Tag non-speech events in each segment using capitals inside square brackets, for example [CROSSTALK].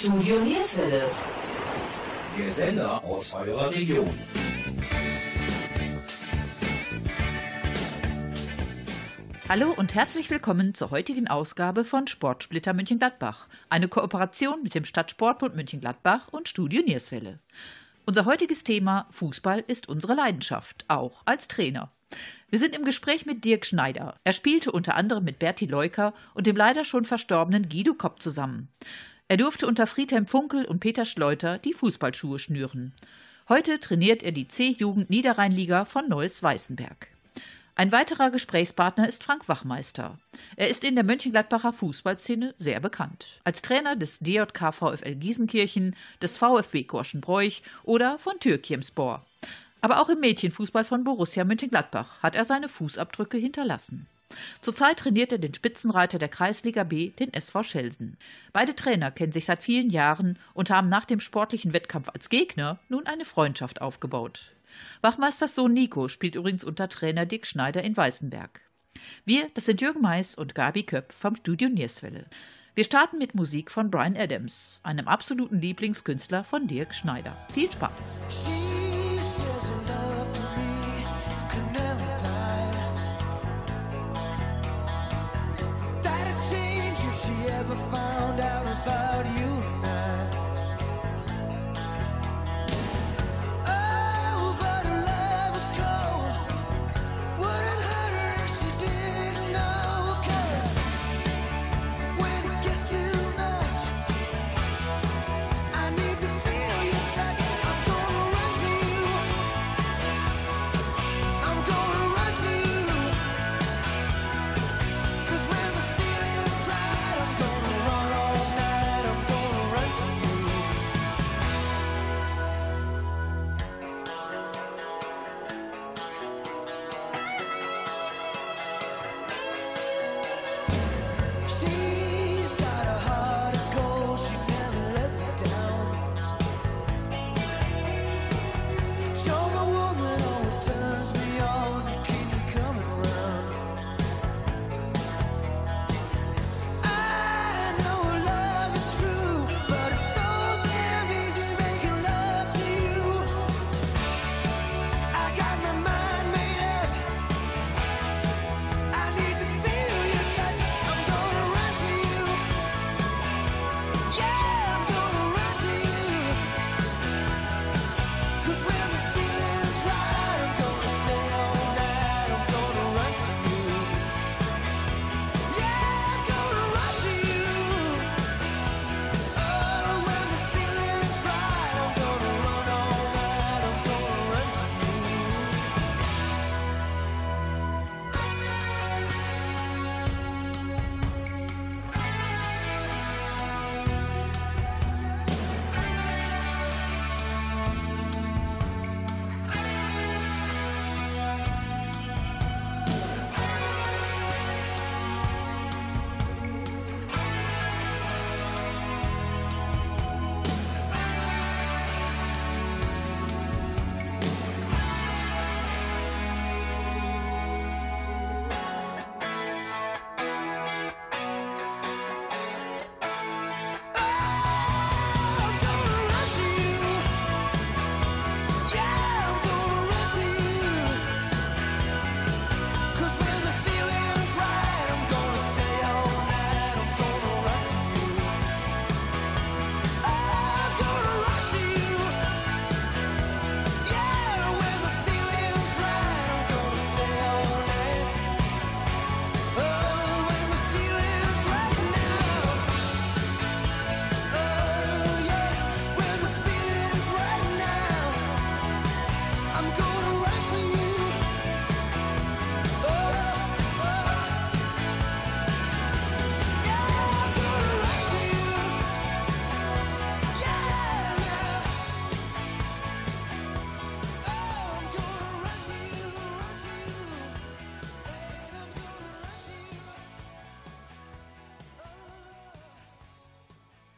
Studio Nierswelle. Der Sender aus eurer Region. Hallo und herzlich willkommen zur heutigen Ausgabe von Sportsplitter München-Gladbach. Eine Kooperation mit dem Stadtsportbund München-Gladbach und Studio Nierswelle. Unser heutiges Thema Fußball ist unsere Leidenschaft, auch als Trainer. Wir sind im Gespräch mit Dirk Schneider. Er spielte unter anderem mit Berti Leuker und dem leider schon verstorbenen Guido Kopp zusammen. Er durfte unter Friedhelm Funkel und Peter Schleuter die Fußballschuhe schnüren. Heute trainiert er die C-Jugend Niederrheinliga von Neues Weißenberg. Ein weiterer Gesprächspartner ist Frank Wachmeister. Er ist in der Mönchengladbacher Fußballszene sehr bekannt. Als Trainer des DJK VfL Gießenkirchen, des VfB Gorschenbräuch oder von Türkiemspor. Aber auch im Mädchenfußball von Borussia Mönchengladbach hat er seine Fußabdrücke hinterlassen. Zurzeit trainiert er den Spitzenreiter der Kreisliga B, den SV Schelsen. Beide Trainer kennen sich seit vielen Jahren und haben nach dem sportlichen Wettkampf als Gegner nun eine Freundschaft aufgebaut. Wachmeisters Sohn Nico spielt übrigens unter Trainer Dick Schneider in Weißenberg. Wir, das sind Jürgen Mais und Gabi Köpp vom Studio Nierswelle. Wir starten mit Musik von Brian Adams, einem absoluten Lieblingskünstler von Dirk Schneider. Viel Spaß!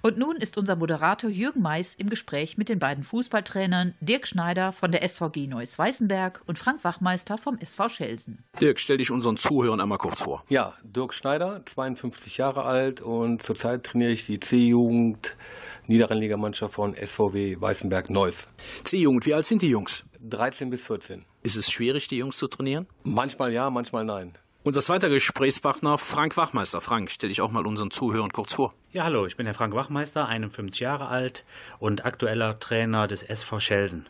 Und nun ist unser Moderator Jürgen Mais im Gespräch mit den beiden Fußballtrainern Dirk Schneider von der SVG Neuss Weißenberg und Frank Wachmeister vom SV Schelsen. Dirk, stell dich unseren Zuhörern einmal kurz vor. Ja, Dirk Schneider, 52 Jahre alt und zurzeit trainiere ich die C-Jugend Niederrheinligamannschaft von SVW Weißenberg Neuss. C-Jugend, wie alt sind die Jungs? 13 bis 14. Ist es schwierig, die Jungs zu trainieren? Manchmal ja, manchmal nein. Unser zweiter Gesprächspartner Frank Wachmeister. Frank, stell dich auch mal unseren Zuhörern kurz vor. Ja, hallo, ich bin der Frank Wachmeister, 51 Jahre alt und aktueller Trainer des SV Schelsen.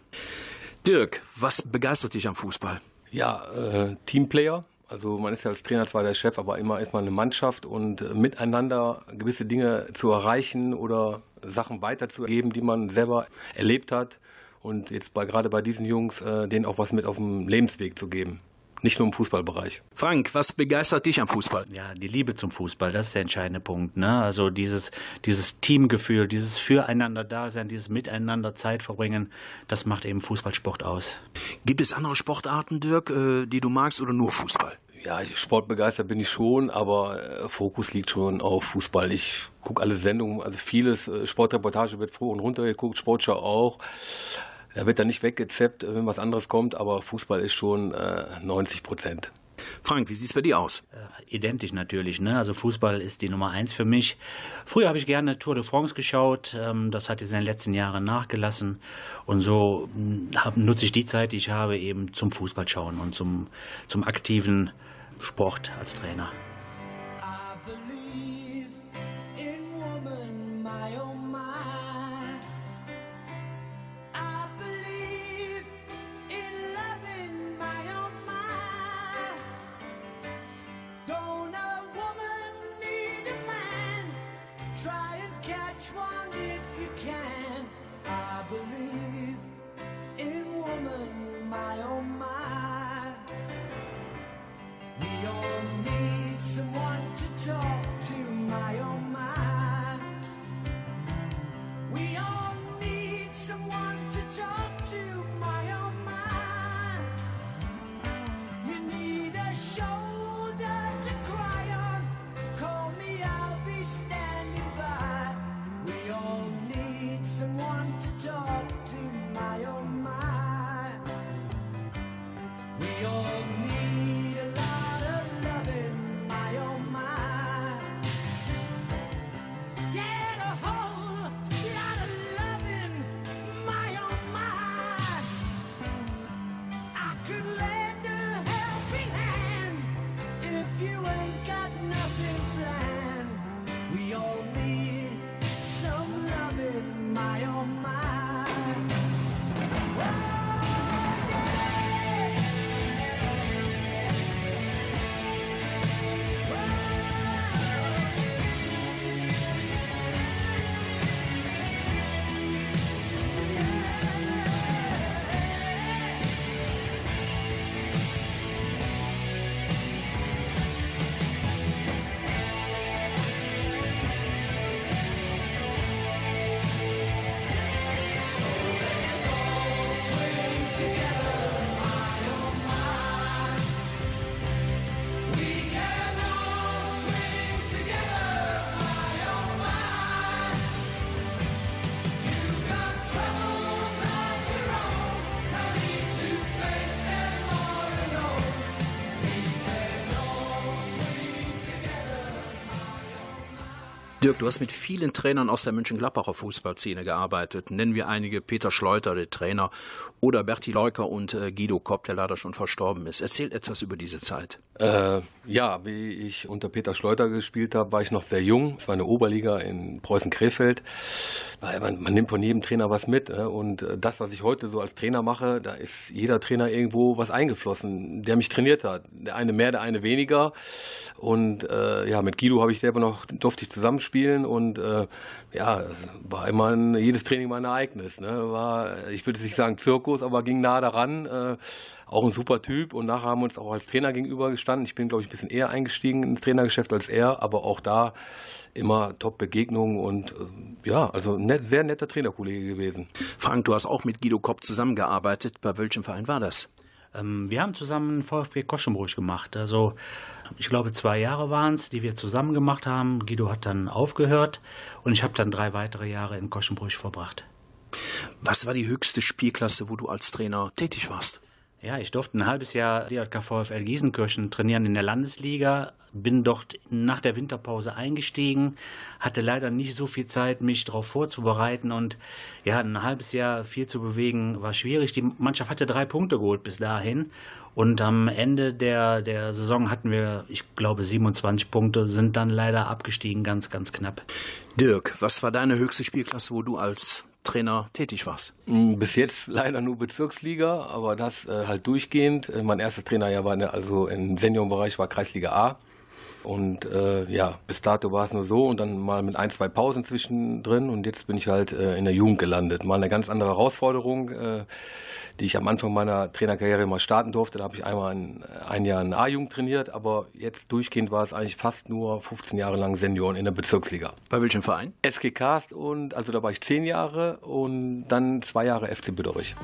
Dirk, was begeistert dich am Fußball? Ja, äh, Teamplayer. Also man ist ja als Trainer zwar der Chef, aber immer ist man eine Mannschaft und äh, miteinander gewisse Dinge zu erreichen oder Sachen weiterzugeben, die man selber erlebt hat. Und jetzt bei, gerade bei diesen Jungs, äh, denen auch was mit auf dem Lebensweg zu geben nicht nur im Fußballbereich. Frank, was begeistert dich am Fußball? Ja, die Liebe zum Fußball, das ist der entscheidende Punkt. Ne? Also dieses, dieses Teamgefühl, dieses Füreinander-Dasein, dieses Miteinander Zeit verbringen, das macht eben Fußballsport aus. Gibt es andere Sportarten, Dirk, äh, die du magst oder nur Fußball? Ja, sportbegeistert bin ich schon, aber äh, Fokus liegt schon auf Fußball. Ich gucke alle Sendungen, also vieles, äh, Sportreportage wird froh und runter geguckt, Sportschau auch. Er wird dann nicht weggezeppt, wenn was anderes kommt, aber Fußball ist schon äh, 90 Prozent. Frank, wie sieht es bei dir aus? Äh, identisch natürlich. Ne? Also Fußball ist die Nummer eins für mich. Früher habe ich gerne Tour de France geschaut. Ähm, das hat jetzt in den letzten Jahren nachgelassen. Und so hm, hab, nutze ich die Zeit, die ich habe, eben zum Fußball schauen und zum, zum aktiven Sport als Trainer. Dirk, du hast mit vielen Trainern aus der München-Gladbacher Fußballszene gearbeitet. Nennen wir einige Peter Schleuter, der Trainer, oder Berti Leuker und äh, Guido Kopp, der leider schon verstorben ist. Erzähl etwas über diese Zeit. Äh, ja, wie ich unter Peter Schleuter gespielt habe, war ich noch sehr jung. Es war eine Oberliga in Preußen-Krefeld. Man, man, nimmt von jedem Trainer was mit. Äh, und äh, das, was ich heute so als Trainer mache, da ist jeder Trainer irgendwo was eingeflossen, der mich trainiert hat. Der eine mehr, der eine weniger. Und äh, ja, mit Guido habe ich selber noch, durfte ich zusammenspielen spielen und äh, ja, war immer ein, jedes Training mal ein Ereignis. Ne? War, ich würde nicht sagen Zirkus, aber ging nah daran. Äh, auch ein super Typ und nachher haben wir uns auch als Trainer gegenüber gestanden. Ich bin, glaube ich, ein bisschen eher eingestiegen ins Trainergeschäft als er, aber auch da immer Top-Begegnungen und äh, ja, also ein net, sehr netter Trainerkollege gewesen. Frank, du hast auch mit Guido Kopp zusammengearbeitet. Bei welchem Verein war das? Ähm, wir haben zusammen VfB Koschenbruch gemacht. Also ich glaube zwei Jahre waren es, die wir zusammen gemacht haben. Guido hat dann aufgehört und ich habe dann drei weitere Jahre in Koschenbruch verbracht. Was war die höchste Spielklasse, wo du als Trainer tätig warst? Ja, ich durfte ein halbes Jahr DJK VfL Gießenkirchen trainieren in der Landesliga, bin dort nach der Winterpause eingestiegen, hatte leider nicht so viel Zeit, mich darauf vorzubereiten und ja, ein halbes Jahr viel zu bewegen war schwierig. Die Mannschaft hatte drei Punkte geholt bis dahin und am Ende der, der Saison hatten wir, ich glaube, 27 Punkte, sind dann leider abgestiegen, ganz, ganz knapp. Dirk, was war deine höchste Spielklasse, wo du als Trainer tätig warst? Mm, bis jetzt leider nur Bezirksliga, aber das äh, halt durchgehend. Äh, mein erstes Trainerjahr war ne, also im Seniorenbereich war Kreisliga A. Und äh, ja, bis dato war es nur so und dann mal mit ein, zwei Pausen zwischendrin und jetzt bin ich halt äh, in der Jugend gelandet. Mal eine ganz andere Herausforderung. Äh, die ich am Anfang meiner Trainerkarriere mal starten durfte. Da habe ich einmal ein, ein Jahr in A-Jugend trainiert, aber jetzt durchgehend war es eigentlich fast nur 15 Jahre lang Senioren in der Bezirksliga. Bei welchem Verein? SG Cast und also da war ich zehn Jahre und dann zwei Jahre FC Büderich.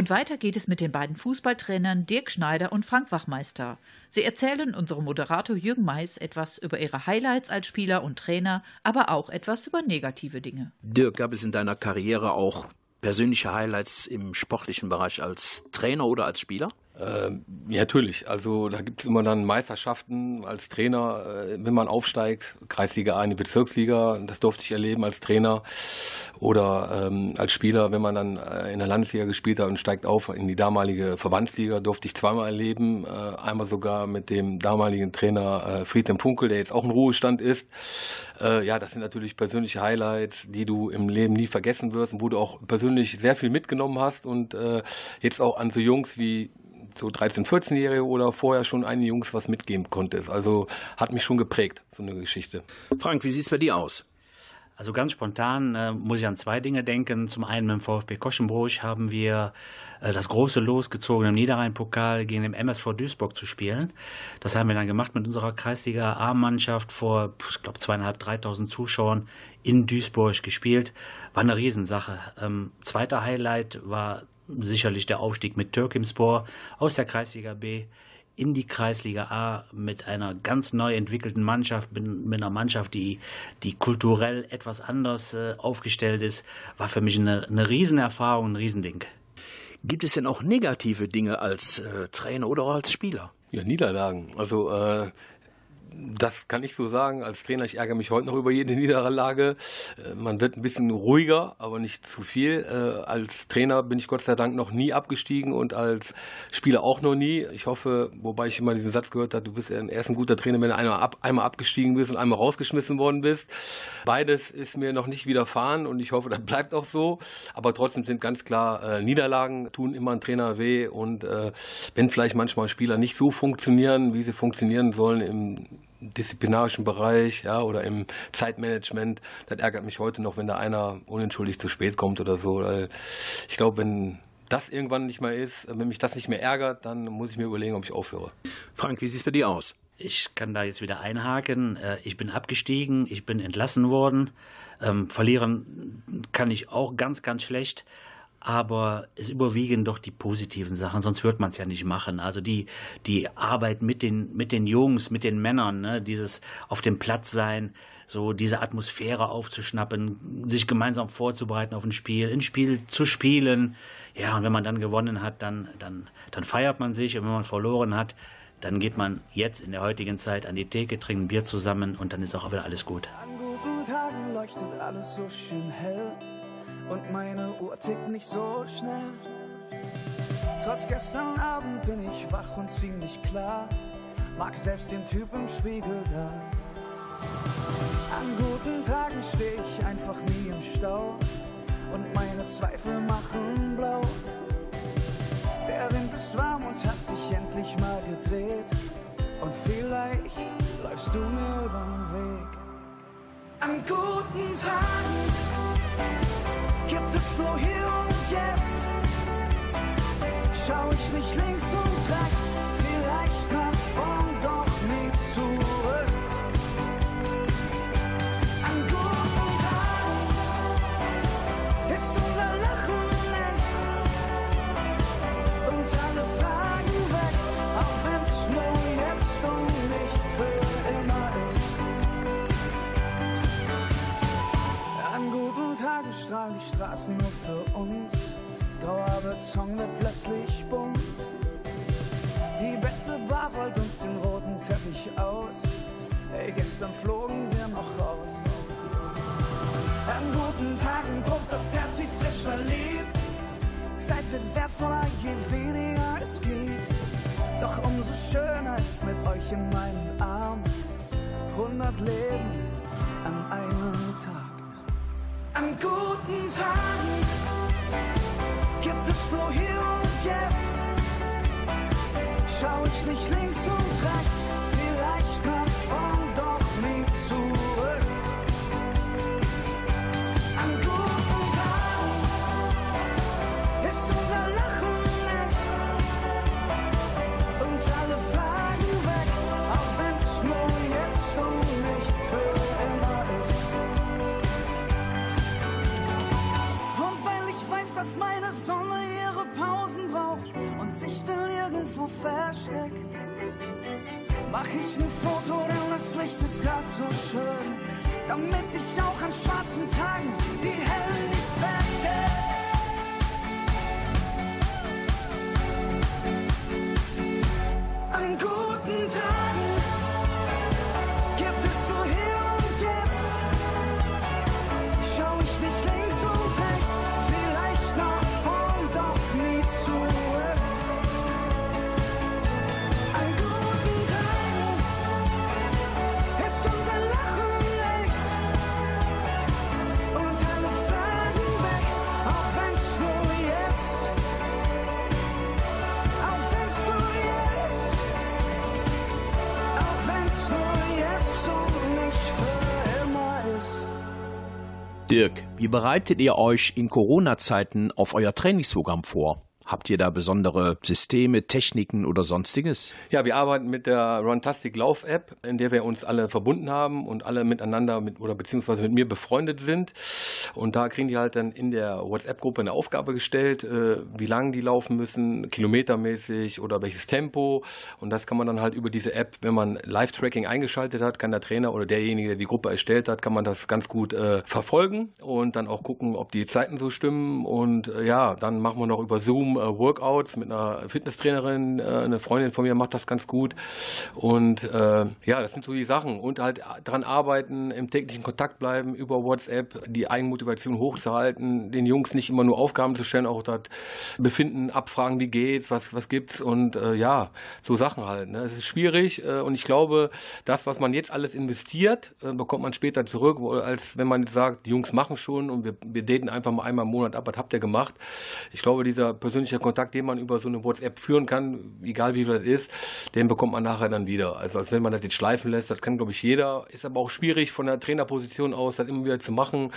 Und weiter geht es mit den beiden Fußballtrainern Dirk Schneider und Frank Wachmeister. Sie erzählen unserem Moderator Jürgen Mais etwas über ihre Highlights als Spieler und Trainer, aber auch etwas über negative Dinge. Dirk, gab es in deiner Karriere auch persönliche Highlights im sportlichen Bereich als Trainer oder als Spieler? Ähm, ja, natürlich. Also da gibt es immer dann Meisterschaften als Trainer, äh, wenn man aufsteigt, Kreisliga A in die Bezirksliga, das durfte ich erleben als Trainer. Oder ähm, als Spieler, wenn man dann äh, in der Landesliga gespielt hat und steigt auf in die damalige Verbandsliga, durfte ich zweimal erleben. Äh, einmal sogar mit dem damaligen Trainer äh, Friedhelm Funkel, der jetzt auch im Ruhestand ist. Äh, ja, das sind natürlich persönliche Highlights, die du im Leben nie vergessen wirst und wo du auch persönlich sehr viel mitgenommen hast und äh, jetzt auch an so Jungs wie so 13-, 14-Jährige oder vorher schon einige Jungs was mitgeben konntest. Also hat mich schon geprägt, so eine Geschichte. Frank, wie sieht es bei dir aus? Also ganz spontan äh, muss ich an zwei Dinge denken. Zum einen mit dem VfB Koschenbruch haben wir äh, das große Los gezogen, im Niederrhein-Pokal gegen den MSV Duisburg zu spielen. Das haben wir dann gemacht mit unserer Kreisliga A-Mannschaft vor, ich glaube, zweieinhalb, dreitausend Zuschauern in Duisburg gespielt. War eine Riesensache. Ähm, zweiter Highlight war sicherlich der Aufstieg mit Türkimspor aus der Kreisliga B in die Kreisliga A mit einer ganz neu entwickelten Mannschaft, mit, mit einer Mannschaft, die, die kulturell etwas anders äh, aufgestellt ist, war für mich eine, eine Riesenerfahrung, ein Riesending. Gibt es denn auch negative Dinge als äh, Trainer oder auch als Spieler? Ja, Niederlagen. Also äh, das kann ich so sagen. Als Trainer, ich ärgere mich heute noch über jede [LAUGHS] Niederlage. Äh, man wird ein bisschen ruhiger, aber nicht zu viel. Äh, als Trainer bin ich Gott sei Dank noch nie abgestiegen und als Spieler auch noch nie. Ich hoffe, wobei ich immer diesen Satz gehört habe, du bist erst ein guter Trainer, wenn du einmal, ab, einmal abgestiegen bist und einmal rausgeschmissen worden bist. Beides ist mir noch nicht widerfahren und ich hoffe, das bleibt auch so. Aber trotzdem sind ganz klar, äh, Niederlagen tun immer einen Trainer weh und wenn vielleicht manchmal Spieler nicht so funktionieren, wie sie funktionieren sollen im disziplinarischen Bereich ja, oder im Zeitmanagement. Das ärgert mich heute noch, wenn da einer unentschuldigt zu spät kommt oder so. Ich glaube, wenn das irgendwann nicht mehr ist, wenn mich das nicht mehr ärgert, dann muss ich mir überlegen, ob ich aufhöre. Frank, wie sieht es bei dir aus? Ich kann da jetzt wieder einhaken. Äh, ich bin abgestiegen, ich bin entlassen worden. Ähm, verlieren kann ich auch ganz, ganz schlecht aber es überwiegen doch die positiven Sachen, sonst wird man es ja nicht machen. Also die, die Arbeit mit den, mit den Jungs, mit den Männern, ne? dieses auf dem Platz sein, so diese Atmosphäre aufzuschnappen, sich gemeinsam vorzubereiten auf ein Spiel, ein Spiel zu spielen. Ja, und wenn man dann gewonnen hat, dann, dann, dann feiert man sich und wenn man verloren hat, dann geht man jetzt in der heutigen Zeit an die Theke, trinkt ein Bier zusammen und dann ist auch wieder alles gut. An guten Tagen leuchtet alles so schön hell und meine Uhr tickt nicht so schnell. Trotz gestern Abend bin ich wach und ziemlich klar, mag selbst den Typ im Spiegel da. An guten Tagen steh ich einfach nie im Stau und meine Zweifel machen blau. Der Wind ist warm und hat sich endlich mal gedreht und vielleicht läufst du mir übern Weg. An guten Tagen gibt es nur hier und jetzt. Schau ich nicht links damit ich auch an schwarzen Tagen die hellen nicht vergesse. An guten Dirk, wie bereitet ihr euch in Corona-Zeiten auf euer Trainingsprogramm vor? Habt ihr da besondere Systeme, Techniken oder sonstiges? Ja, wir arbeiten mit der Runtastic Lauf App, in der wir uns alle verbunden haben und alle miteinander mit oder beziehungsweise mit mir befreundet sind. Und da kriegen die halt dann in der WhatsApp-Gruppe eine Aufgabe gestellt, äh, wie lang die laufen müssen, kilometermäßig oder welches Tempo. Und das kann man dann halt über diese App, wenn man Live-Tracking eingeschaltet hat, kann der Trainer oder derjenige, der die Gruppe erstellt hat, kann man das ganz gut äh, verfolgen und dann auch gucken, ob die Zeiten so stimmen. Und äh, ja, dann machen wir noch über Zoom Workouts mit einer Fitnesstrainerin. eine Freundin von mir macht das ganz gut. Und ja, das sind so die Sachen. Und halt daran arbeiten, im täglichen Kontakt bleiben, über WhatsApp die Eigenmotivation hochzuhalten, den Jungs nicht immer nur Aufgaben zu stellen, auch das Befinden abfragen, wie geht's, was, was gibt's und ja, so Sachen halt. Ne? Es ist schwierig und ich glaube, das, was man jetzt alles investiert, bekommt man später zurück, als wenn man jetzt sagt, die Jungs machen schon und wir, wir daten einfach mal einmal im Monat ab, was habt ihr gemacht? Ich glaube, dieser persönliche Kontakt, den man über so eine WhatsApp führen kann, egal wie das ist, den bekommt man nachher dann wieder. Also als wenn man das jetzt schleifen lässt, das kann, glaube ich, jeder. Ist aber auch schwierig von der Trainerposition aus, das immer wieder zu machen.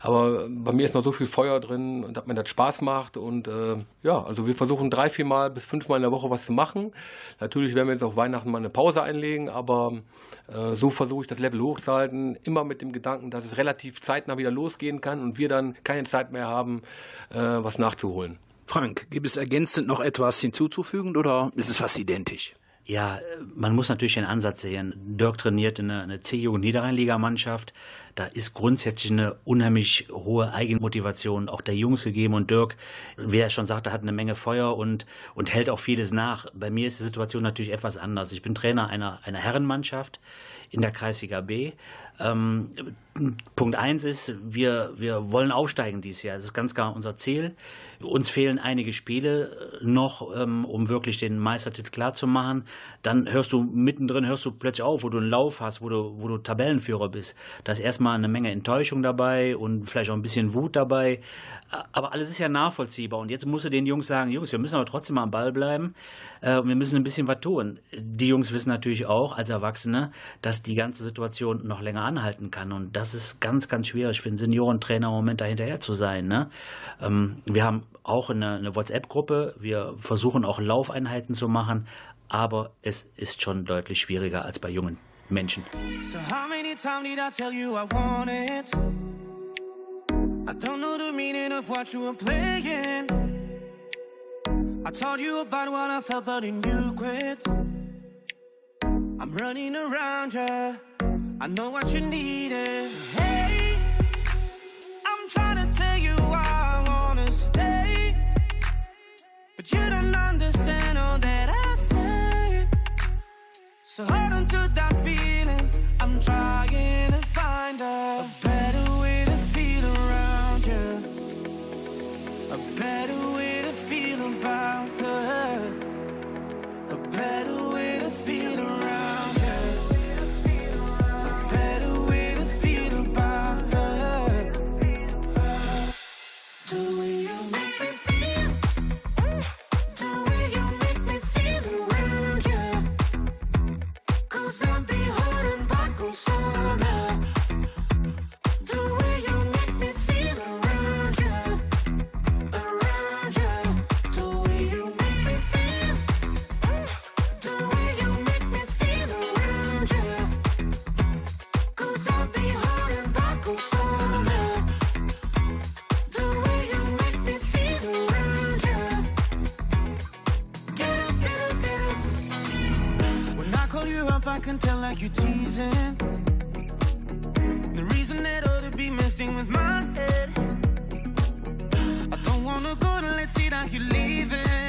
Aber bei mir ist noch so viel Feuer drin dass mir das Spaß macht. Und äh, ja, also wir versuchen drei, vier Mal bis fünfmal in der Woche was zu machen. Natürlich werden wir jetzt auf Weihnachten mal eine Pause einlegen, aber äh, so versuche ich das Level hochzuhalten. Immer mit dem Gedanken, dass es relativ zeitnah wieder losgehen kann und wir dann keine Zeit mehr haben, äh, was nachzuholen. Frank, gibt es ergänzend noch etwas hinzuzufügen oder ist es fast identisch? Ja, man muss natürlich den Ansatz sehen. Dirk trainiert in einer C-Jugend-Niederrhein-Liga-Mannschaft. Da ist grundsätzlich eine unheimlich hohe Eigenmotivation auch der Jungs gegeben. Und Dirk, wie er schon sagte, hat eine Menge Feuer und, und hält auch vieles nach. Bei mir ist die Situation natürlich etwas anders. Ich bin Trainer einer, einer Herrenmannschaft in der Kreisliga B. Ähm, Punkt eins ist, wir, wir wollen aufsteigen dieses Jahr. Das ist ganz klar unser Ziel. Uns fehlen einige Spiele noch, ähm, um wirklich den Meistertitel klar zu machen. Dann hörst du mittendrin, hörst du plötzlich auf, wo du einen Lauf hast, wo du, wo du Tabellenführer bist. Da ist erstmal eine Menge Enttäuschung dabei und vielleicht auch ein bisschen Wut dabei. Aber alles ist ja nachvollziehbar. Und jetzt musst du den Jungs sagen, Jungs, wir müssen aber trotzdem mal am Ball bleiben. Äh, wir müssen ein bisschen was tun. Die Jungs wissen natürlich auch als Erwachsene, dass die ganze Situation noch länger anhalten kann. Und das ist ganz, ganz schwierig für einen Seniorentrainer im Moment dahinterher zu sein. Ne? Ähm, wir haben auch eine, eine WhatsApp-Gruppe. Wir versuchen auch Laufeinheiten zu machen. Aber es ist schon deutlich schwieriger als bei jungen Menschen. So how many times did I tell you I want it? I don't know the meaning of what you were playing. I told you about what I felt, but then you quit. I'm running around you. I know what you needed. Hey, I'm trying to tell you I wanna stay. But you don't understand all that I say. So hold on to that feeling. I'm trying to find a better can tell like you're teasing. The reason that ought to be messing with my head. I don't wanna go to let's see that you're leaving.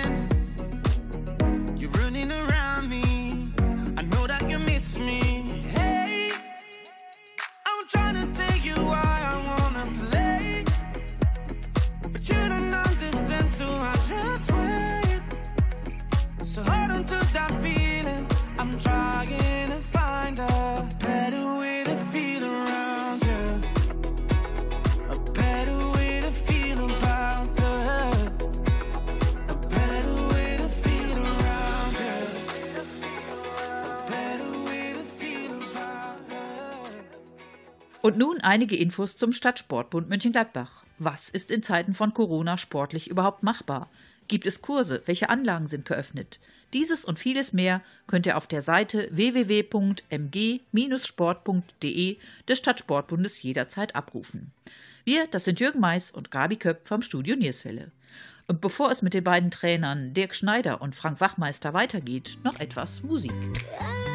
Und nun einige Infos zum Stadtsportbund Mönchengladbach. Was ist in Zeiten von Corona sportlich überhaupt machbar? Gibt es Kurse? Welche Anlagen sind geöffnet? Dieses und vieles mehr könnt ihr auf der Seite www.mg-sport.de des Stadtsportbundes jederzeit abrufen. Wir, das sind Jürgen Mais und Gabi Köpp vom Studio Nierswelle. Und bevor es mit den beiden Trainern Dirk Schneider und Frank Wachmeister weitergeht, noch etwas Musik. I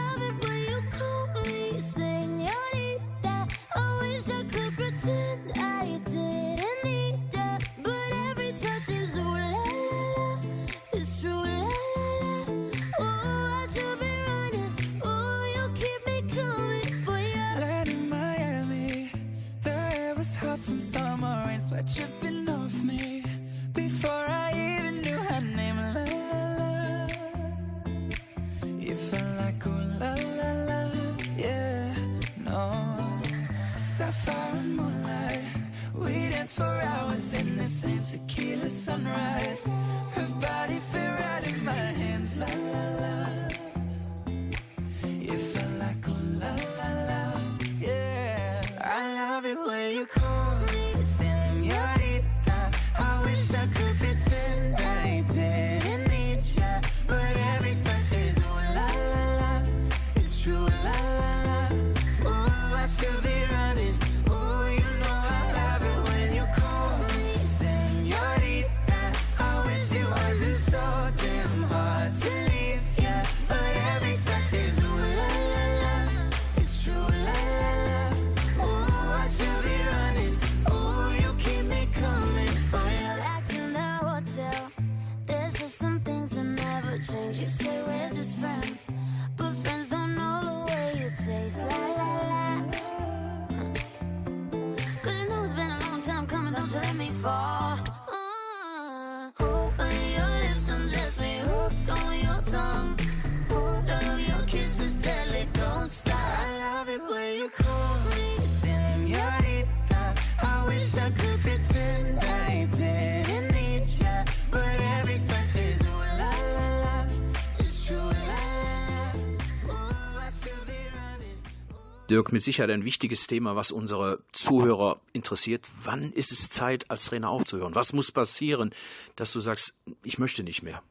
Dirk, mit Sicherheit ein wichtiges Thema, was unsere Zuhörer interessiert. Wann ist es Zeit, als Trainer aufzuhören? Was muss passieren, dass du sagst, ich möchte nicht mehr?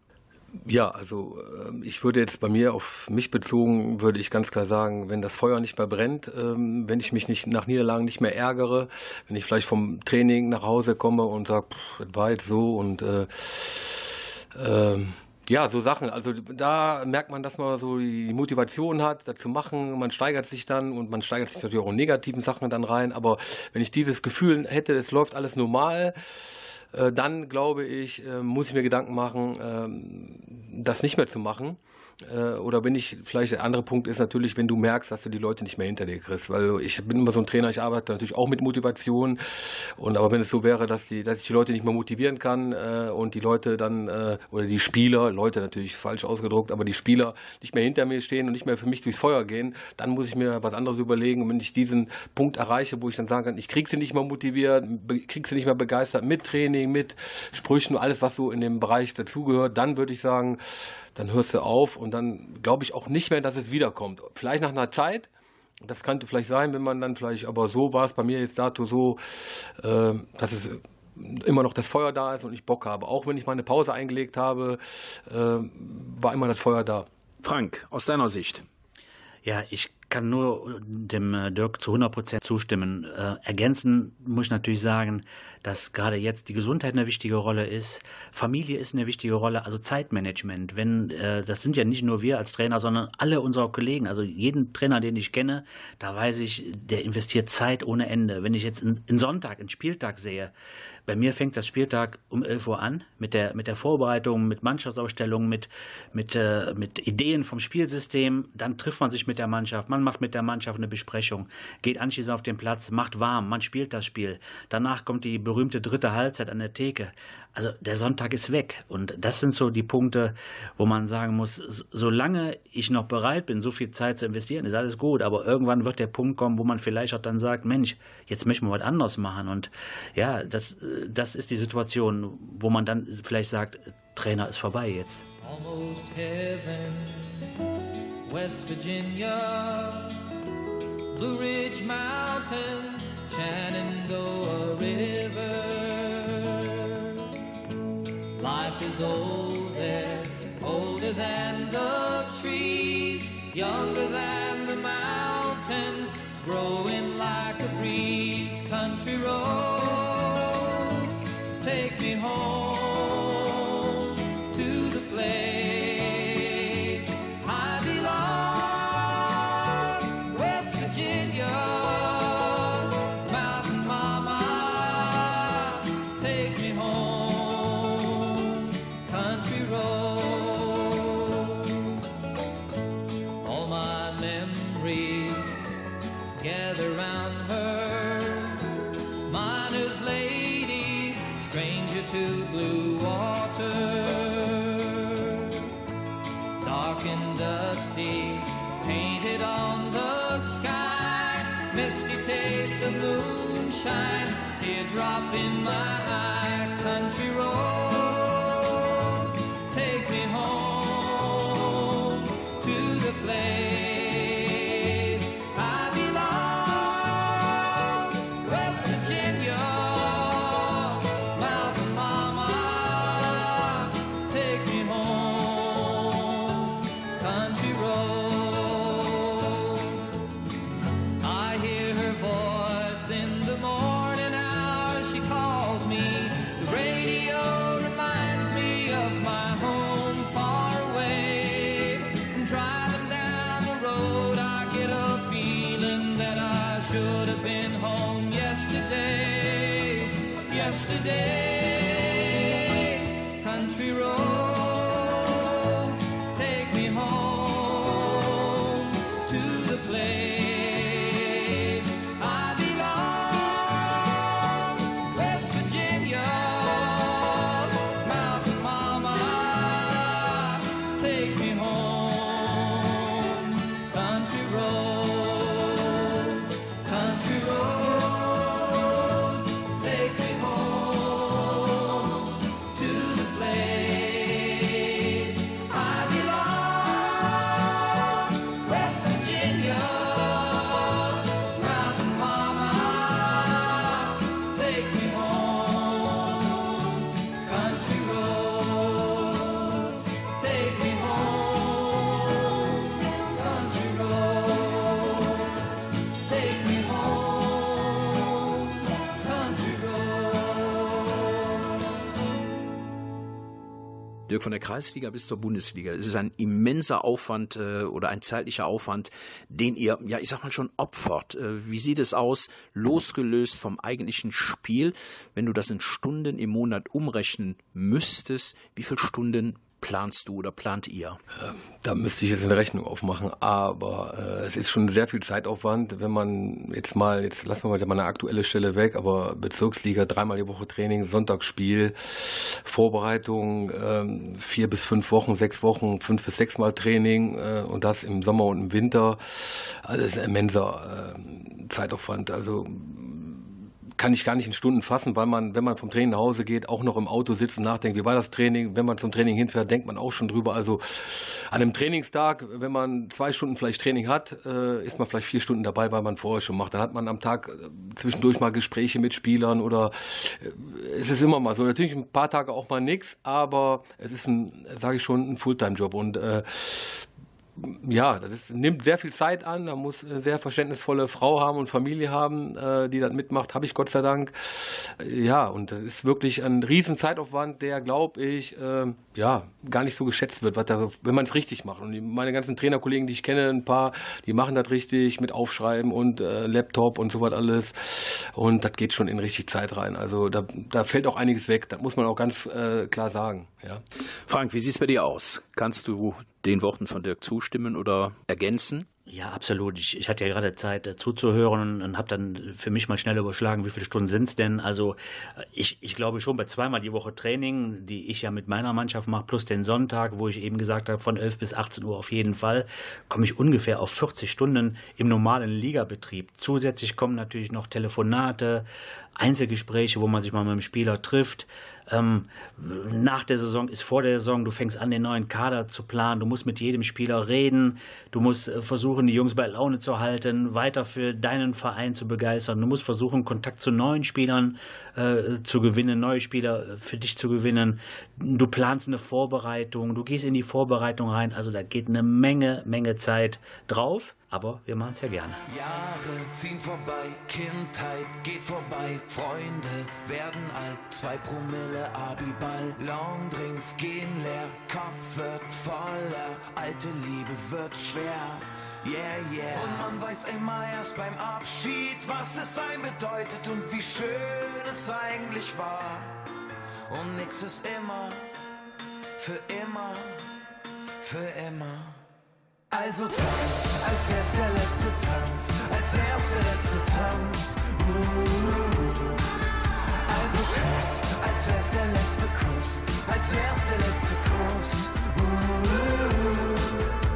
Ja, also ähm, ich würde jetzt bei mir auf mich bezogen, würde ich ganz klar sagen, wenn das Feuer nicht mehr brennt, ähm, wenn ich mich nicht nach Niederlagen nicht mehr ärgere, wenn ich vielleicht vom Training nach Hause komme und sage, das war jetzt so und äh, ähm, ja, so Sachen. Also da merkt man, dass man so die Motivation hat, das zu machen. Man steigert sich dann und man steigert sich natürlich auch in negativen Sachen dann rein. Aber wenn ich dieses Gefühl hätte, es läuft alles normal, äh, dann glaube ich, äh, muss ich mir Gedanken machen, ähm, das nicht mehr zu machen. Äh, Oder bin ich, vielleicht der andere Punkt ist natürlich, wenn du merkst, dass du die Leute nicht mehr hinter dir kriegst. Weil ich bin immer so ein Trainer, ich arbeite natürlich auch mit Motivation. Und aber wenn es so wäre, dass, die, dass ich die Leute nicht mehr motivieren kann äh, und die Leute dann, äh, oder die Spieler, Leute natürlich falsch ausgedruckt, aber die Spieler nicht mehr hinter mir stehen und nicht mehr für mich durchs Feuer gehen, dann muss ich mir was anderes überlegen. Und wenn ich diesen Punkt erreiche, wo ich dann sagen kann, ich krieg sie nicht mehr motiviert, krieg sie nicht mehr begeistert mit Training, mit Sprüchen, alles, was so in dem Bereich dazugehört, dann würde ich sagen, dann hörst du auf und dann glaube ich auch nicht mehr, dass es wiederkommt. Vielleicht nach einer Zeit, das könnte vielleicht sein, wenn man dann vielleicht, aber so war es bei mir jetzt dato so, äh, dass es immer noch das Feuer da ist und ich Bock habe. Auch wenn ich meine Pause eingelegt habe, äh, war immer das Feuer da. Frank, aus deiner Sicht. Ja, ich kann nur dem äh, Dirk zu 100 Prozent zustimmen. Äh, ergänzen muss ich natürlich sagen, dass gerade jetzt die Gesundheit eine wichtige Rolle ist. Familie ist eine wichtige Rolle, also Zeitmanagement. Wenn, äh, das sind ja nicht nur wir als Trainer, sondern alle unsere Kollegen. Also jeden Trainer, den ich kenne, da weiß ich, der investiert Zeit ohne Ende. Wenn ich jetzt einen Sonntag, einen Spieltag sehe, bei mir fängt das Spieltag um 11 Uhr an mit der, mit der Vorbereitung, mit Mannschaftsausstellung, mit, mit, äh, mit Ideen vom Spielsystem. Dann trifft man sich mit der Mannschaft, man macht mit der Mannschaft eine Besprechung, geht anschließend auf den Platz, macht warm, man spielt das Spiel. Danach kommt die berühmte dritte Halbzeit an der Theke. Also der Sonntag ist weg. Und das sind so die Punkte, wo man sagen muss, solange ich noch bereit bin, so viel Zeit zu investieren, ist alles gut. Aber irgendwann wird der Punkt kommen, wo man vielleicht auch dann sagt, Mensch, jetzt möchten wir was anderes machen. Und ja, das, äh, das ist die Situation, wo man dann vielleicht sagt, Trainer ist vorbei jetzt. Almost heaven. West Virginia, Blue Ridge Mountains, Shenandoah River. Life is old there, older than the trees, younger than the mountains, growing Misty taste of moonshine, teardrop in my eye. Country roads, Dirk, von der Kreisliga bis zur Bundesliga. Es ist ein immenser Aufwand äh, oder ein zeitlicher Aufwand, den ihr, ja, ich sag mal schon opfert. Äh, wie sieht es aus, losgelöst vom eigentlichen Spiel, wenn du das in Stunden im Monat umrechnen müsstest? Wie viele Stunden planst du oder plant ihr? Da müsste ich jetzt eine Rechnung aufmachen, aber äh, es ist schon sehr viel Zeitaufwand, wenn man jetzt mal, jetzt lassen wir mal eine aktuelle Stelle weg, aber Bezirksliga, dreimal die Woche Training, Sonntagsspiel, Vorbereitung, ähm, vier bis fünf Wochen, sechs Wochen, fünf bis sechs Mal Training äh, und das im Sommer und im Winter. Also das ist ein immenser äh, Zeitaufwand. Also kann ich gar nicht in Stunden fassen, weil man, wenn man vom Training nach Hause geht, auch noch im Auto sitzt und nachdenkt, wie war das Training? Wenn man zum Training hinfährt, denkt man auch schon drüber. Also an einem Trainingstag, wenn man zwei Stunden vielleicht Training hat, äh, ist man vielleicht vier Stunden dabei, weil man vorher schon macht. Dann hat man am Tag äh, zwischendurch mal Gespräche mit Spielern oder äh, es ist immer mal so. Natürlich ein paar Tage auch mal nichts, aber es ist ein, sage ich schon, ein Fulltime-Job und äh, ja, das nimmt sehr viel Zeit an. Da muss eine sehr verständnisvolle Frau haben und Familie haben, äh, die das mitmacht. Habe ich Gott sei Dank. Ja, und das ist wirklich ein riesen Zeitaufwand, der, glaube ich, äh, ja, gar nicht so geschätzt wird, da, wenn man es richtig macht. Und meine ganzen Trainerkollegen, die ich kenne, ein paar, die machen das richtig mit Aufschreiben und äh, Laptop und so was alles. Und das geht schon in richtig Zeit rein. Also da, da fällt auch einiges weg. Das muss man auch ganz äh, klar sagen. Ja. Frank, wie sieht es bei dir aus? Kannst du den Worten von Dirk zustimmen oder ergänzen? Ja, absolut. Ich, ich hatte ja gerade Zeit äh, zuzuhören und habe dann für mich mal schnell überschlagen, wie viele Stunden sind es denn. Also äh, ich, ich glaube schon bei zweimal die Woche Training, die ich ja mit meiner Mannschaft mache, plus den Sonntag, wo ich eben gesagt habe, von 11 bis 18 Uhr auf jeden Fall, komme ich ungefähr auf 40 Stunden im normalen Ligabetrieb. Zusätzlich kommen natürlich noch Telefonate, Einzelgespräche, wo man sich mal mit dem Spieler trifft. Ähm, nach der Saison ist vor der Saison, du fängst an, den neuen Kader zu planen, du musst mit jedem Spieler reden, du musst äh, versuchen, die Jungs bei Laune zu halten, weiter für deinen Verein zu begeistern, du musst versuchen, Kontakt zu neuen Spielern äh, zu gewinnen, neue Spieler äh, für dich zu gewinnen. Du planst eine Vorbereitung, du gehst in die Vorbereitung rein, also da geht eine Menge, Menge Zeit drauf aber wir machen es ja gerne. Jahre ziehen vorbei, Kindheit geht vorbei, Freunde werden alt, zwei Promille Abiball, Longdrinks gehen leer, Kopf wird voller, alte Liebe wird schwer. Yeah, yeah. Und man weiß immer erst beim Abschied, was es sein bedeutet und wie schön es eigentlich war. Und nix ist immer, für immer, für immer. Also tanz, als wär's der letzte Tanz, als wär's der letzte Tanz. Also Kuss, als wär's der letzte Kuss, als wär's der letzte Kuss.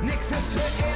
Nix ist für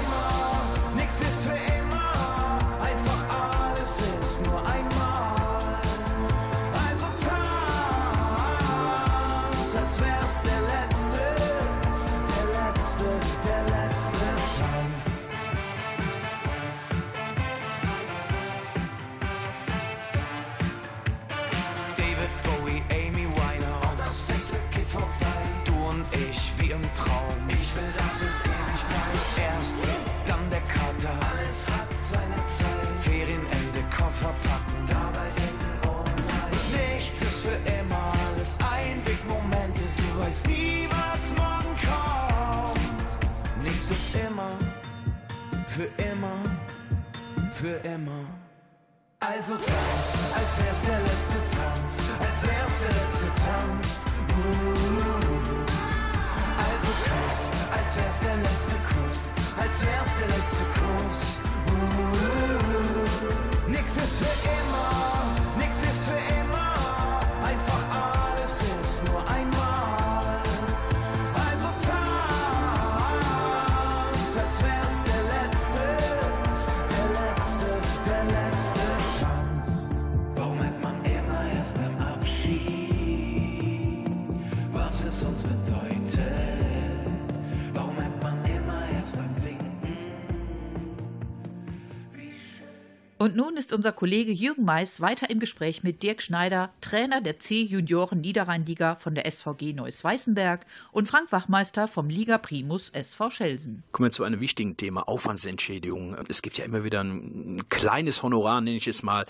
nun ist unser Kollege Jürgen Mais weiter im Gespräch mit Dirk Schneider, Trainer der C-Junioren Niederrhein-Liga von der SVG Neuss Weißenberg und Frank Wachmeister vom Liga Primus SV Schelsen. Kommen wir zu einem wichtigen Thema, Aufwandsentschädigung. Es gibt ja immer wieder ein kleines Honorar, nenne ich es mal.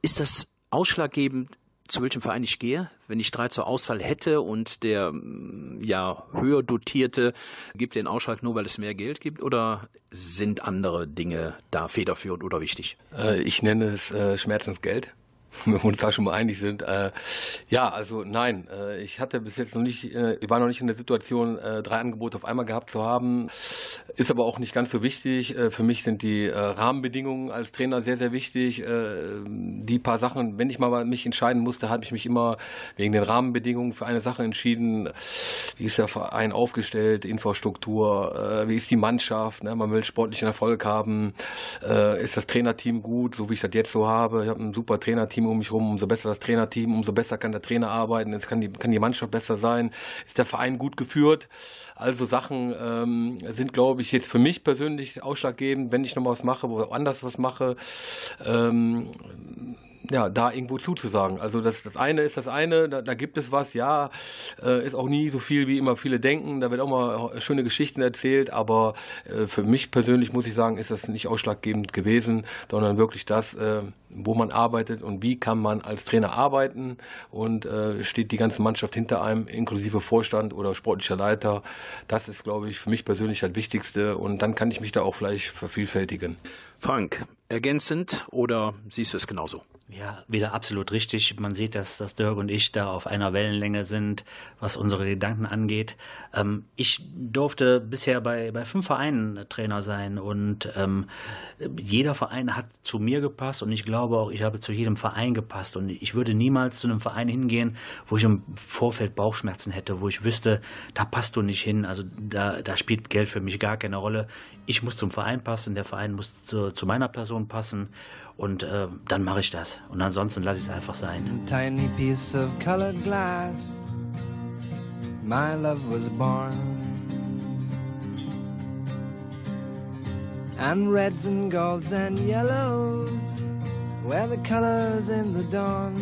Ist das ausschlaggebend zu welchem Verein ich gehe. Wenn ich drei zur Auswahl hätte und der mm, ja höher dotierte gibt den Ausschlag nur, weil es mehr Geld gibt, oder sind andere Dinge da federführend oder wichtig? Äh, ich nenne es äh, Schmerzensgeld. [LAUGHS] wenn wir uns da schon mal einig sind. Äh, ja, also nein, äh, ich hatte bis jetzt noch nicht, äh, ich war noch nicht in der Situation, äh, drei Angebote auf einmal gehabt zu haben. Ist aber auch nicht ganz so wichtig. Äh, für mich sind die äh, Rahmenbedingungen als Trainer sehr, sehr wichtig. Die paar Sachen, wenn ich mal mich entscheiden musste, habe ich mich immer wegen den Rahmenbedingungen für eine Sache entschieden. Wie ist der Verein aufgestellt, Infrastruktur, wie ist die Mannschaft, ne? man will sportlichen Erfolg haben, ist das Trainerteam gut, so wie ich das jetzt so habe. Ich habe ein super Trainerteam um mich herum, umso besser das Trainerteam, umso besser kann der Trainer arbeiten, es kann die, kann die Mannschaft besser sein, ist der Verein gut geführt. Also Sachen ähm, sind, glaube ich, jetzt für mich persönlich ausschlaggebend, wenn ich noch mal was mache, woanders was mache. Ähm, ja, da irgendwo zuzusagen. Also das, das eine ist das eine, da, da gibt es was, ja, äh, ist auch nie so viel, wie immer viele denken, da wird auch mal schöne Geschichten erzählt, aber äh, für mich persönlich muss ich sagen, ist das nicht ausschlaggebend gewesen, sondern wirklich das, äh, wo man arbeitet und wie kann man als Trainer arbeiten und äh, steht die ganze Mannschaft hinter einem, inklusive Vorstand oder sportlicher Leiter. Das ist, glaube ich, für mich persönlich das Wichtigste und dann kann ich mich da auch vielleicht vervielfältigen. Frank, ergänzend oder siehst du es genauso? Ja, wieder absolut richtig. Man sieht, dass, dass Dirk und ich da auf einer Wellenlänge sind, was unsere Gedanken angeht. Ähm, ich durfte bisher bei, bei fünf Vereinen Trainer sein und ähm, jeder Verein hat zu mir gepasst und ich glaube auch, ich habe zu jedem Verein gepasst und ich würde niemals zu einem Verein hingehen, wo ich im Vorfeld Bauchschmerzen hätte, wo ich wüsste, da passt du nicht hin. Also da, da spielt Geld für mich gar keine Rolle. Ich muss zum Verein passen, der Verein muss zu, zu meiner Person passen und äh, dann mache ich das. Und ansonsten lasse ich es einfach sein. Tiny piece of colored glass, my love was born. And reds and golds and yellows were the colors in the dawn.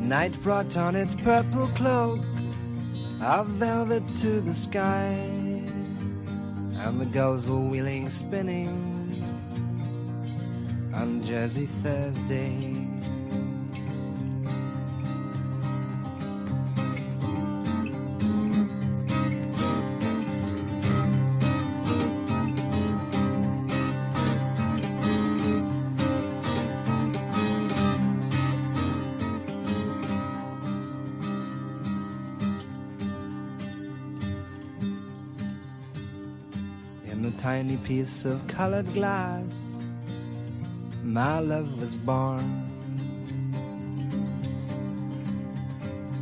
Night brought on its purple cloak of velvet to the sky, and the gulls were wheeling, spinning on Jersey Thursday. Tiny piece of colored glass, my love was born.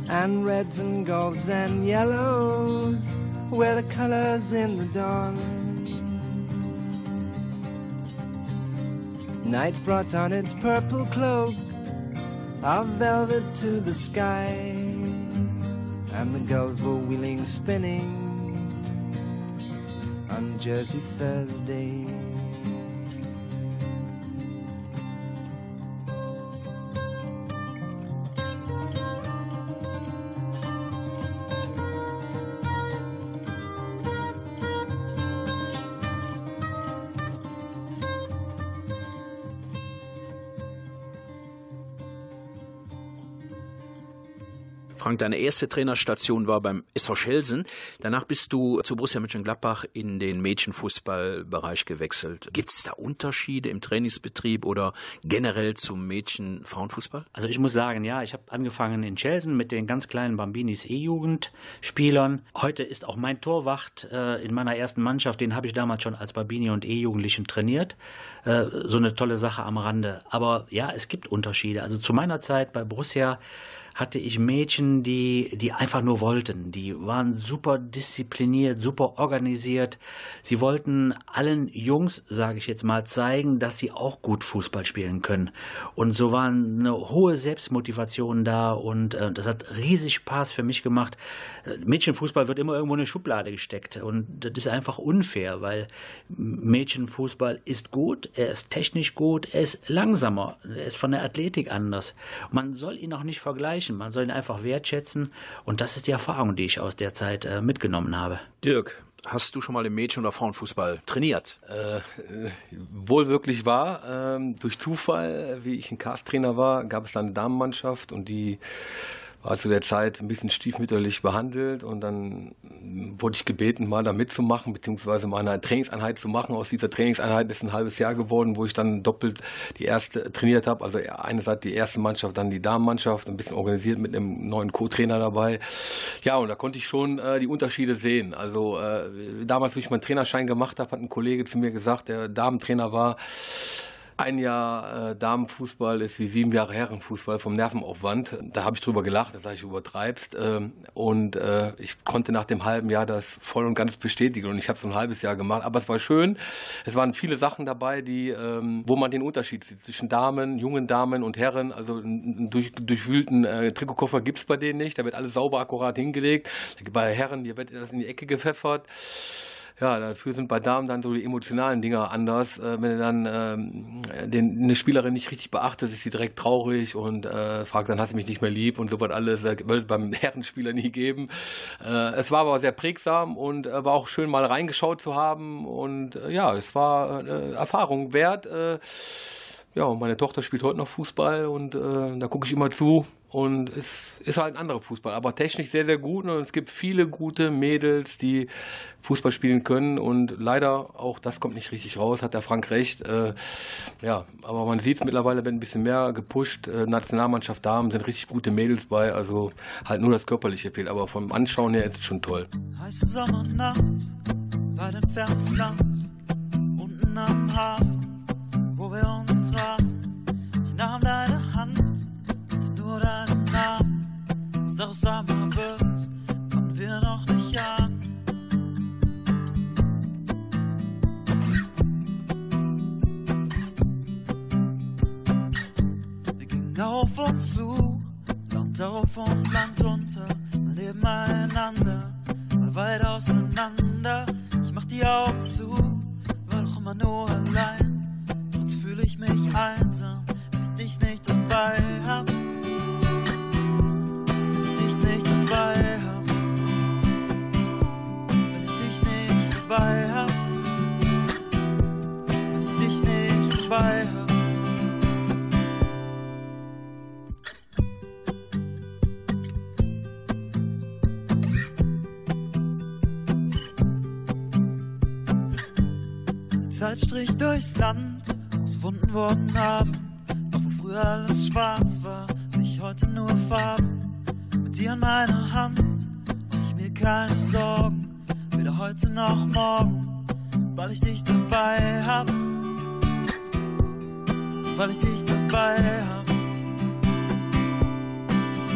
And reds and golds and yellows were the colors in the dawn. Night brought on its purple cloak of velvet to the sky, and the gulls were wheeling, spinning Jersey Thursday. Frank, deine erste Trainerstation war beim SV Schelsen. Danach bist du zu Borussia Mönchengladbach in den Mädchenfußballbereich gewechselt. Gibt es da Unterschiede im Trainingsbetrieb oder generell zum Mädchen-Frauenfußball? Also ich muss sagen, ja, ich habe angefangen in Chelsen mit den ganz kleinen Bambinis E-Jugendspielern. Heute ist auch mein Torwart äh, in meiner ersten Mannschaft, den habe ich damals schon als Bambini und E-Jugendlichen trainiert. Äh, so eine tolle Sache am Rande. Aber ja, es gibt Unterschiede. Also zu meiner Zeit bei Borussia hatte ich Mädchen, die, die einfach nur wollten. Die waren super diszipliniert, super organisiert. Sie wollten allen Jungs, sage ich jetzt mal, zeigen, dass sie auch gut Fußball spielen können. Und so war eine hohe Selbstmotivation da und äh, das hat riesig Spaß für mich gemacht. Äh, Mädchenfußball wird immer irgendwo in eine Schublade gesteckt und das ist einfach unfair, weil Mädchenfußball ist gut, er ist technisch gut, er ist langsamer, er ist von der Athletik anders. Man soll ihn auch nicht vergleichen man soll ihn einfach wertschätzen und das ist die Erfahrung, die ich aus der Zeit äh, mitgenommen habe. Dirk, Hast du schon mal im Mädchen- oder Frauenfußball trainiert? Äh, wohl wirklich war. Ähm, durch Zufall, wie ich ein Cast-Trainer war, gab es dann eine Damenmannschaft und die war zu der Zeit ein bisschen stiefmütterlich behandelt und dann wurde ich gebeten, mal da mitzumachen, beziehungsweise mal eine Trainingseinheit zu machen. Aus dieser Trainingseinheit ist ein halbes Jahr geworden, wo ich dann doppelt die erste trainiert habe. Also einerseits die erste Mannschaft, dann die Damenmannschaft, ein bisschen organisiert mit einem neuen Co-Trainer dabei. Ja, und da konnte ich schon äh, die Unterschiede sehen. Also äh, damals, wo ich meinen Trainerschein gemacht habe, hat ein Kollege zu mir gesagt, der Damentrainer war, ein Jahr äh, Damenfußball ist wie sieben Jahre Herrenfußball vom Nervenaufwand. Da habe ich drüber gelacht, das sage ich übertreibst. Ähm, und äh, ich konnte nach dem halben Jahr das voll und ganz bestätigen. Und ich habe so ein halbes Jahr gemacht. Aber es war schön. Es waren viele Sachen dabei, die, ähm, wo man den Unterschied sieht zwischen Damen, jungen Damen und Herren. Also einen durch, durchwühlten äh, Trikotkoffer gibt es bei denen nicht. Da wird alles sauber, akkurat hingelegt. Bei Herren, hier wird das in die Ecke gepfeffert ja, dafür sind bei Damen dann so die emotionalen Dinger anders. Äh, wenn du dann ähm, den, eine Spielerin nicht richtig beachtet, ist sie direkt traurig und äh, fragt, dann hast du mich nicht mehr lieb und so was alles. Äh, wird beim [LAUGHS] Herrenspieler nie geben. Äh, es war aber sehr prägsam und äh, war auch schön mal reingeschaut zu haben und äh, ja, es war äh, Erfahrung wert. Ja, meine Tochter spielt heute noch Fußball und äh, da gucke ich immer zu. Und es ist halt ein anderer Fußball, aber technisch sehr, sehr gut. Und es gibt viele gute Mädels, die Fußball spielen können. Und leider, auch das kommt nicht richtig raus, hat der Frank recht. Äh, ja, aber man sieht es mittlerweile, wird ein bisschen mehr gepusht. Äh, Nationalmannschaft Damen sind richtig gute Mädels bei. Also halt nur das Körperliche fehlt. Aber vom Anschauen her ist es schon toll. Heiße Sommernacht, weit entferntes Land, unten am Hafen, wo wir uns Was daraus einmal wird, konnten wir noch nicht ahnen. Wir gingen auf und zu, Land auf und Land unter, mal nebeneinander, mal weit auseinander. Ich mach die Augen zu, war doch immer nur allein. Trotz fühle ich mich einsam, wenn ich dich nicht dabei hab. Dabei hab. Wenn ich dich nicht dabei hab. Zeit strich durchs Land, aus Wunden wurden Narben. Doch wo früher alles schwarz war, sehe ich heute nur Farben. Mit dir an meiner Hand, mach ich mir keine Sorgen. Weder heute noch morgen, weil ich dich dabei hab. Weil ich dich dabei hab.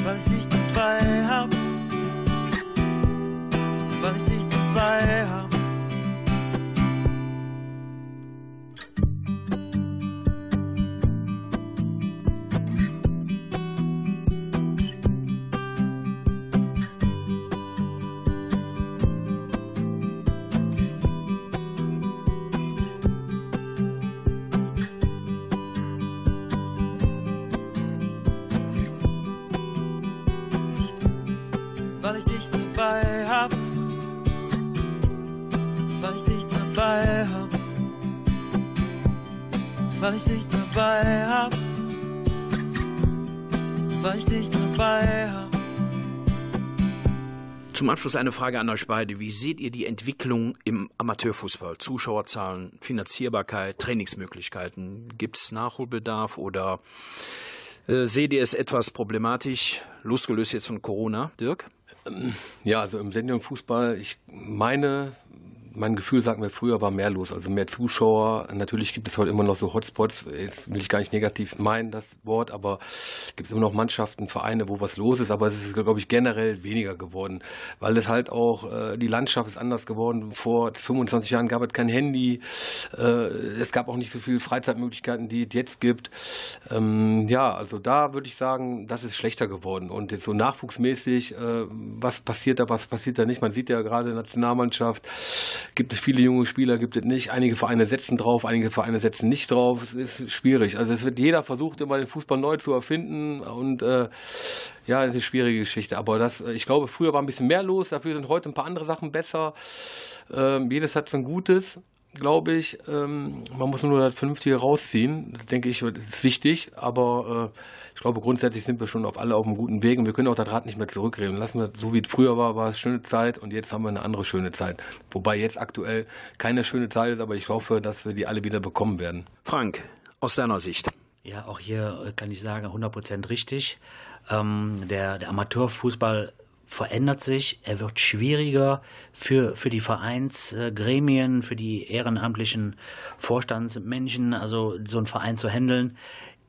Weil ich dich dabei hab. Ich dich dabei hab. Weil ich dich dabei hab. Zum Abschluss eine Frage an euch beide. Wie seht ihr die Entwicklung im Amateurfußball? Zuschauerzahlen, Finanzierbarkeit, Trainingsmöglichkeiten? Gibt es Nachholbedarf oder äh, seht ihr es etwas problematisch, losgelöst jetzt von Corona, Dirk? Ja, also im Seniorenfußball, ich meine, mein Gefühl sagt mir, früher war mehr los, also mehr Zuschauer. Natürlich gibt es heute immer noch so Hotspots, jetzt will ich gar nicht negativ meinen, das Wort, aber gibt es immer noch Mannschaften, Vereine, wo was los ist, aber es ist, glaube ich, generell weniger geworden, weil es halt auch, äh, die Landschaft ist anders geworden. Vor 25 Jahren gab es kein Handy, äh, es gab auch nicht so viele Freizeitmöglichkeiten, die es jetzt gibt. Ähm, ja, also da würde ich sagen, das ist schlechter geworden und jetzt so nachwuchsmäßig, äh, was passiert da, was passiert da nicht? Man sieht ja gerade Nationalmannschaft, gibt es viele junge Spieler, gibt es nicht. Einige Vereine setzen drauf, einige Vereine setzen nicht drauf. Es ist schwierig. Also es wird jeder versucht, immer den Fußball neu zu erfinden und äh, ja, das ist eine schwierige Geschichte. Aber das, ich glaube, früher war ein bisschen mehr los. Dafür sind heute ein paar andere Sachen besser. Ähm, jedes hat sein Gutes glaube ich. Ähm, man muss nur das Vernünftige rausziehen. Das denke ich, ist wichtig. Aber äh, ich glaube, grundsätzlich sind wir schon auf alle auf einem guten Weg und wir können auch das Rad nicht mehr zurückreden. Lassen wir, so wie es früher war, war es schöne Zeit und jetzt haben wir eine andere schöne Zeit. Wobei jetzt aktuell keine schöne Zeit ist, aber ich hoffe, dass wir die alle wieder bekommen werden. Frank, aus deiner Sicht. Ja, auch hier kann ich sagen, 100% richtig. Ähm, der, der Amateurfußball verändert sich, er wird schwieriger für, für die Vereinsgremien, für die ehrenamtlichen Vorstandsmenschen, also so einen Verein zu handeln.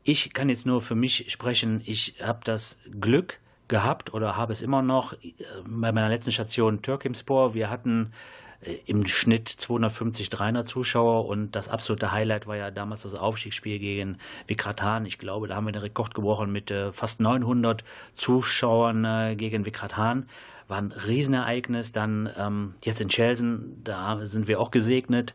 Ich kann jetzt nur für mich sprechen, ich habe das Glück gehabt oder habe es immer noch äh, bei meiner letzten Station Türkimspor. Wir hatten im Schnitt 250, 300 Zuschauer und das absolute Highlight war ja damals das Aufstiegsspiel gegen Vikratan. Ich glaube, da haben wir den Rekord gebrochen mit äh, fast 900 Zuschauern äh, gegen Vikratan. War ein Riesenereignis. Dann ähm, jetzt in Chelsea, da sind wir auch gesegnet.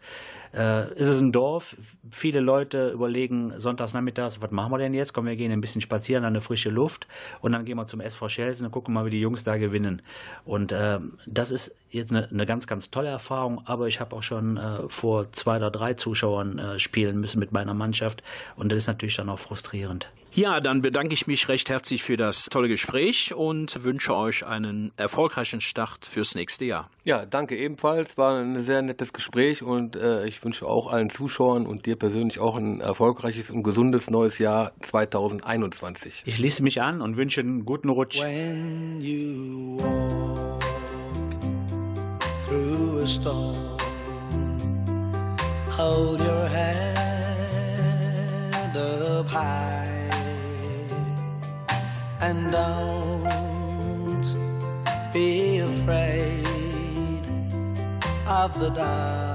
Äh, ist es ein Dorf? Viele Leute überlegen sonntags nachmittags, was machen wir denn jetzt? Kommen wir gehen ein bisschen spazieren an der frische Luft und dann gehen wir zum SV Schelsen und gucken mal, wie die Jungs da gewinnen. Und äh, das ist jetzt eine, eine, ganz, ganz tolle Erfahrung, aber ich habe auch schon äh, vor zwei oder drei Zuschauern äh, spielen müssen mit meiner Mannschaft und das ist natürlich dann auch frustrierend. Ja, dann bedanke ich mich recht herzlich für das tolle Gespräch und wünsche euch einen erfolgreichen Start fürs nächste Jahr. Ja, danke ebenfalls. War ein sehr nettes Gespräch und äh, ich wünsche auch allen Zuschauern und dir persönlich auch ein erfolgreiches und gesundes neues Jahr 2021. Ich schließe mich an und wünsche einen guten Rutsch. When you walk through a storm, hold your head up high. and don't be afraid of the dark.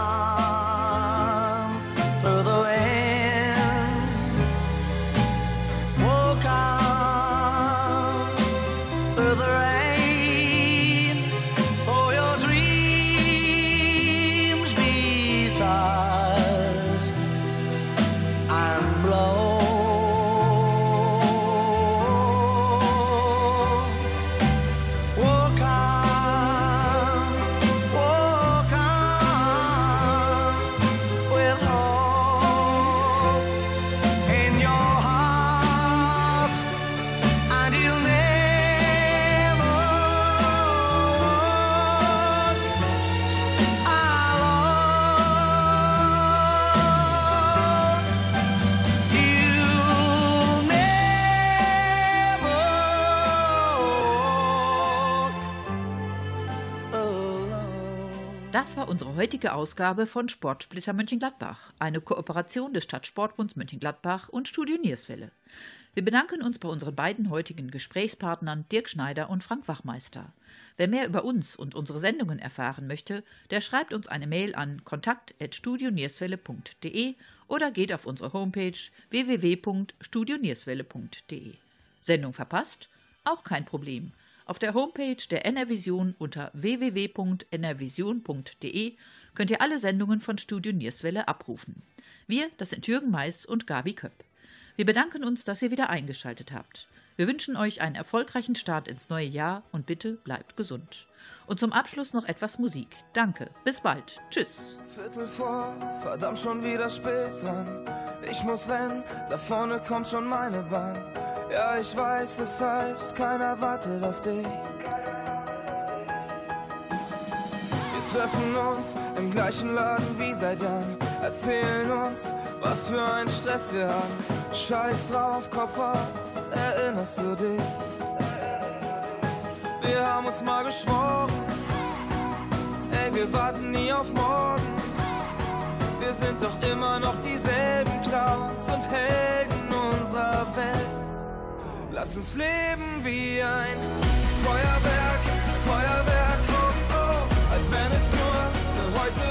Das war unsere heutige Ausgabe von Sportsplitter Mönchengladbach, eine Kooperation des Stadtsportbunds Mönchengladbach und Studio Nierswelle. Wir bedanken uns bei unseren beiden heutigen Gesprächspartnern Dirk Schneider und Frank Wachmeister. Wer mehr über uns und unsere Sendungen erfahren möchte, der schreibt uns eine Mail an kontakt@studionierswelle.de oder geht auf unsere Homepage www.studionierswelle.de. Sendung verpasst? Auch kein Problem. Auf der Homepage der NRVision unter www.nrvision.de könnt ihr alle Sendungen von Studio Nierswelle abrufen. Wir, das sind Jürgen Mais und Gabi Köpp. Wir bedanken uns, dass ihr wieder eingeschaltet habt. Wir wünschen euch einen erfolgreichen Start ins neue Jahr und bitte bleibt gesund. Und zum Abschluss noch etwas Musik. Danke, bis bald. Tschüss. Viertel vor, verdammt schon wieder spät dran. Ich muss rennen, da vorne kommt schon meine Bahn. Ja, ich weiß, es heißt, keiner wartet auf dich. Wir treffen uns im gleichen Laden wie seit Jahren. Erzählen uns, was für ein Stress wir haben. Scheiß drauf, Kopf aus, erinnerst du dich? Wir haben uns mal geschworen, wir warten nie auf morgen. Wir sind doch immer noch dieselben Clowns und Helden unserer Welt. Lass uns leben wie ein Feuerwerk, Feuerwerk, oh, oh, als wenn es nur für heute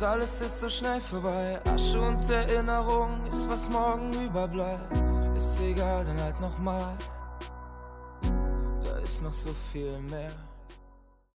Und alles ist so schnell vorbei. Asche und Erinnerung ist, was morgen überbleibt. Ist egal, dann halt nochmal. Da ist noch so viel mehr.